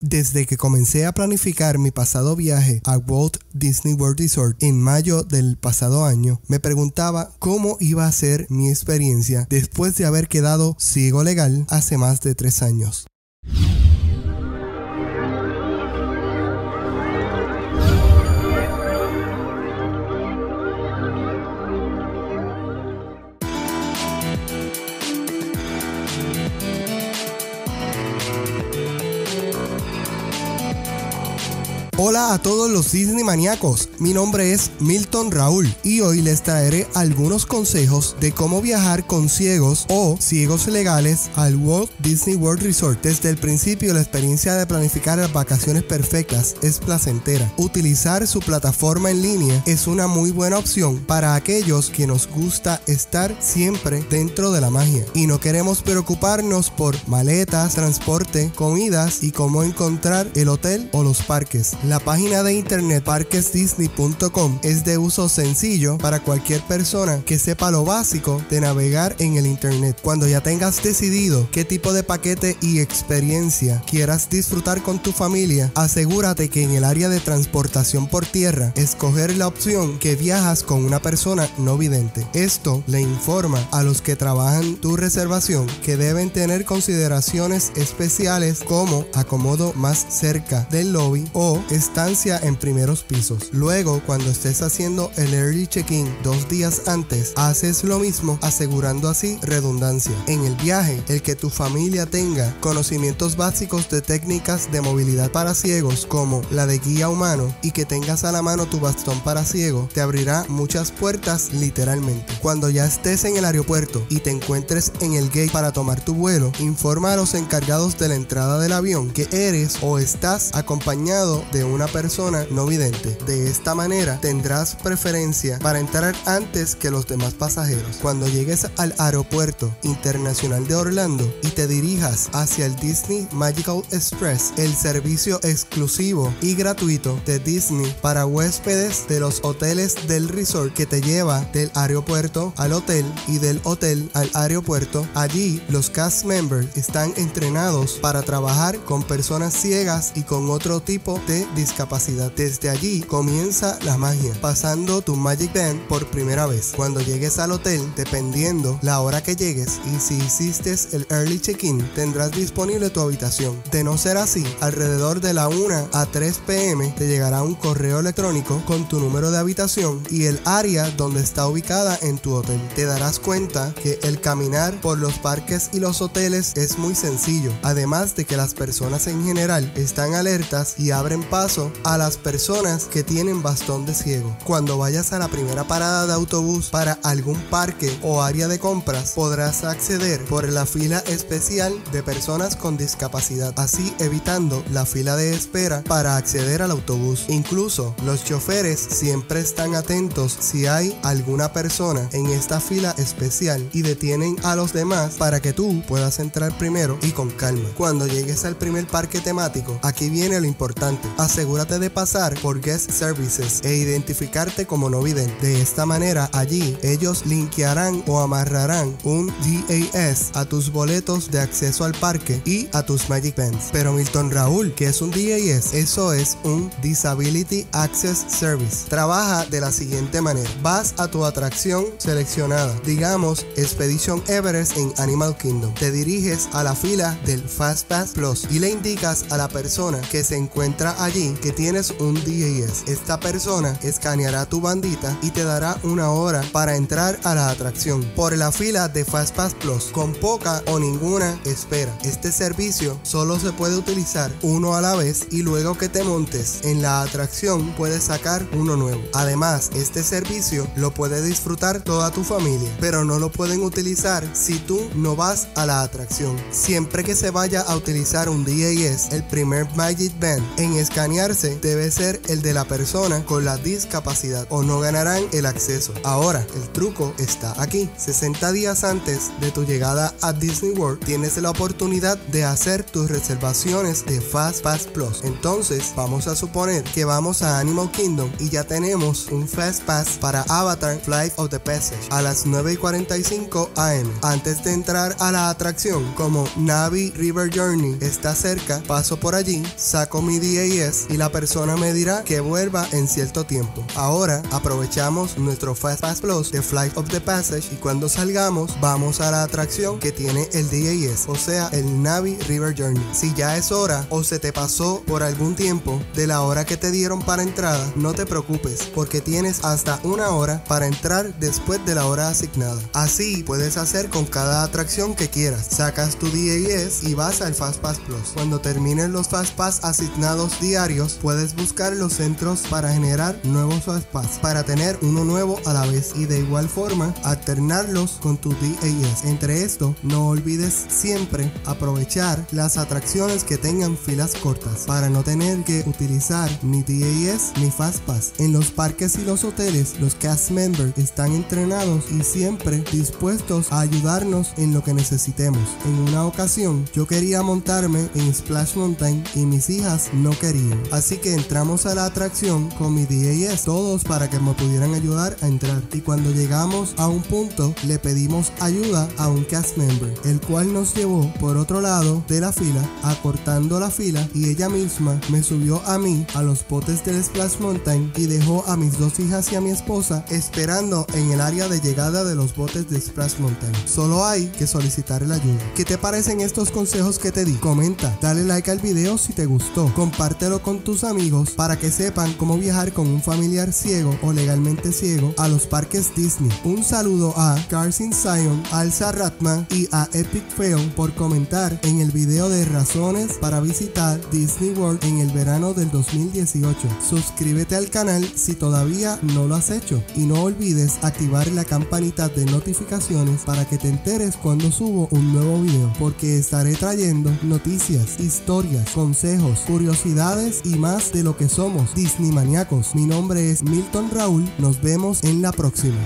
Desde que comencé a planificar mi pasado viaje a Walt Disney World Resort en mayo del pasado año, me preguntaba cómo iba a ser mi experiencia después de haber quedado ciego legal hace más de tres años. Hola a todos los Disney maníacos, mi nombre es Milton Raúl y hoy les traeré algunos consejos de cómo viajar con ciegos o ciegos legales al Walt Disney World Resort. Desde el principio la experiencia de planificar las vacaciones perfectas es placentera. Utilizar su plataforma en línea es una muy buena opción para aquellos que nos gusta estar siempre dentro de la magia y no queremos preocuparnos por maletas, transporte, comidas y cómo encontrar el hotel o los parques. La página de internet parquesdisney.com es de uso sencillo para cualquier persona que sepa lo básico de navegar en el internet. Cuando ya tengas decidido qué tipo de paquete y experiencia quieras disfrutar con tu familia, asegúrate que en el área de transportación por tierra escoger la opción que viajas con una persona no vidente. Esto le informa a los que trabajan tu reservación que deben tener consideraciones especiales como acomodo más cerca del lobby o estancia en primeros pisos. Luego, cuando estés haciendo el early check-in dos días antes, haces lo mismo asegurando así redundancia. En el viaje, el que tu familia tenga conocimientos básicos de técnicas de movilidad para ciegos como la de guía humano y que tengas a la mano tu bastón para ciego te abrirá muchas puertas literalmente. Cuando ya estés en el aeropuerto y te encuentres en el gate para tomar tu vuelo, informa a los encargados de la entrada del avión que eres o estás acompañado de una persona no vidente. De esta manera tendrás preferencia para entrar antes que los demás pasajeros. Cuando llegues al aeropuerto internacional de Orlando y te dirijas hacia el Disney Magical Express, el servicio exclusivo y gratuito de Disney para huéspedes de los hoteles del resort que te lleva del aeropuerto al hotel y del hotel al aeropuerto. Allí los cast members están entrenados para trabajar con personas ciegas y con otro tipo de discapacidad. Desde allí comienza la magia, pasando tu Magic Band por primera vez. Cuando llegues al hotel, dependiendo la hora que llegues y si hiciste el early check-in, tendrás disponible tu habitación. De no ser así, alrededor de la 1 a 3 pm te llegará un correo electrónico con tu número de habitación y el área donde está ubicada en tu hotel. Te darás cuenta que el caminar por los parques y los hoteles es muy sencillo, además de que las personas en general están alertas y abren paso a las personas que tienen bastón de ciego. Cuando vayas a la primera parada de autobús para algún parque o área de compras, podrás acceder por la fila especial de personas con discapacidad, así evitando la fila de espera para acceder al autobús. Incluso los choferes siempre están atentos si hay alguna persona en esta fila especial y detienen a los demás para que tú puedas entrar primero y con calma. Cuando llegues al primer parque temático, aquí viene lo importante. Asegúrate de pasar por Guest Services e identificarte como no vidente. De esta manera, allí ellos linkearán o amarrarán un DAS a tus boletos de acceso al parque y a tus Magic Bands. Pero Milton Raúl, que es un DAS? Eso es un Disability Access Service. Trabaja de la siguiente manera. Vas a tu atracción seleccionada, digamos Expedition Everest en Animal Kingdom. Te diriges a la fila del Fast Pass Plus y le indicas a la persona que se encuentra allí que tienes un DAS. Esta persona escaneará tu bandita y te dará una hora para entrar a la atracción por la fila de FastPass Plus con poca o ninguna espera. Este servicio solo se puede utilizar uno a la vez y luego que te montes en la atracción puedes sacar uno nuevo. Además, este servicio lo puede disfrutar toda tu familia, pero no lo pueden utilizar si tú no vas a la atracción. Siempre que se vaya a utilizar un DAS, el primer Magic Band en escanear debe ser el de la persona con la discapacidad o no ganarán el acceso. Ahora, el truco está aquí. 60 días antes de tu llegada a Disney World tienes la oportunidad de hacer tus reservaciones de Fast Pass Plus. Entonces, vamos a suponer que vamos a Animal Kingdom y ya tenemos un Fast Pass para Avatar Flight of the Passage a las 9 y 45 am. Antes de entrar a la atracción, como Navi River Journey está cerca, paso por allí, saco mi DAS y la persona me dirá que vuelva en cierto tiempo. Ahora aprovechamos nuestro Fast Pass Plus de Flight of the Passage y cuando salgamos vamos a la atracción que tiene el DAS, o sea, el Navi River Journey. Si ya es hora o se te pasó por algún tiempo de la hora que te dieron para entrada, no te preocupes porque tienes hasta una hora para entrar después de la hora asignada. Así puedes hacer con cada atracción que quieras. Sacas tu DAS y vas al Fast Pass Plus. Cuando terminen los Fast Pass asignados diarios, puedes buscar los centros para generar nuevos Pass para tener uno nuevo a la vez y de igual forma alternarlos con tu DAS. Entre esto, no olvides siempre aprovechar las atracciones que tengan filas cortas para no tener que utilizar ni DAS ni Fast Pass. En los parques y los hoteles, los cast members están entrenados y siempre dispuestos a ayudarnos en lo que necesitemos. En una ocasión, yo quería montarme en Splash Mountain y mis hijas no querían. Así que entramos a la atracción con mi DAS, todos para que me pudieran ayudar a entrar. Y cuando llegamos a un punto, le pedimos ayuda a un cast member, el cual nos llevó por otro lado de la fila, acortando la fila y ella misma me subió a mí a los potes del Splash Mountain y dejó a mis dos hijas y a mi esposa esperando en el área de llegada de los botes de Splash Mountain. Solo hay que solicitar la ayuda. ¿Qué te parecen estos consejos que te di? Comenta, dale like al video si te gustó, compártelo con tus amigos para que sepan cómo viajar con un familiar ciego o legalmente ciego a los parques Disney. Un saludo a Carson Zion, Alza Ratman y a Epic Fail por comentar en el video de razones para visitar Disney World en el verano del 2018. Suscríbete al canal si todavía no lo has hecho y no olvides activar la campanita de notificaciones para que te enteres cuando subo un nuevo video porque estaré trayendo noticias, historias, consejos, curiosidades y más de lo que somos Disney maníacos. Mi nombre es Milton Raúl, nos vemos en la próxima.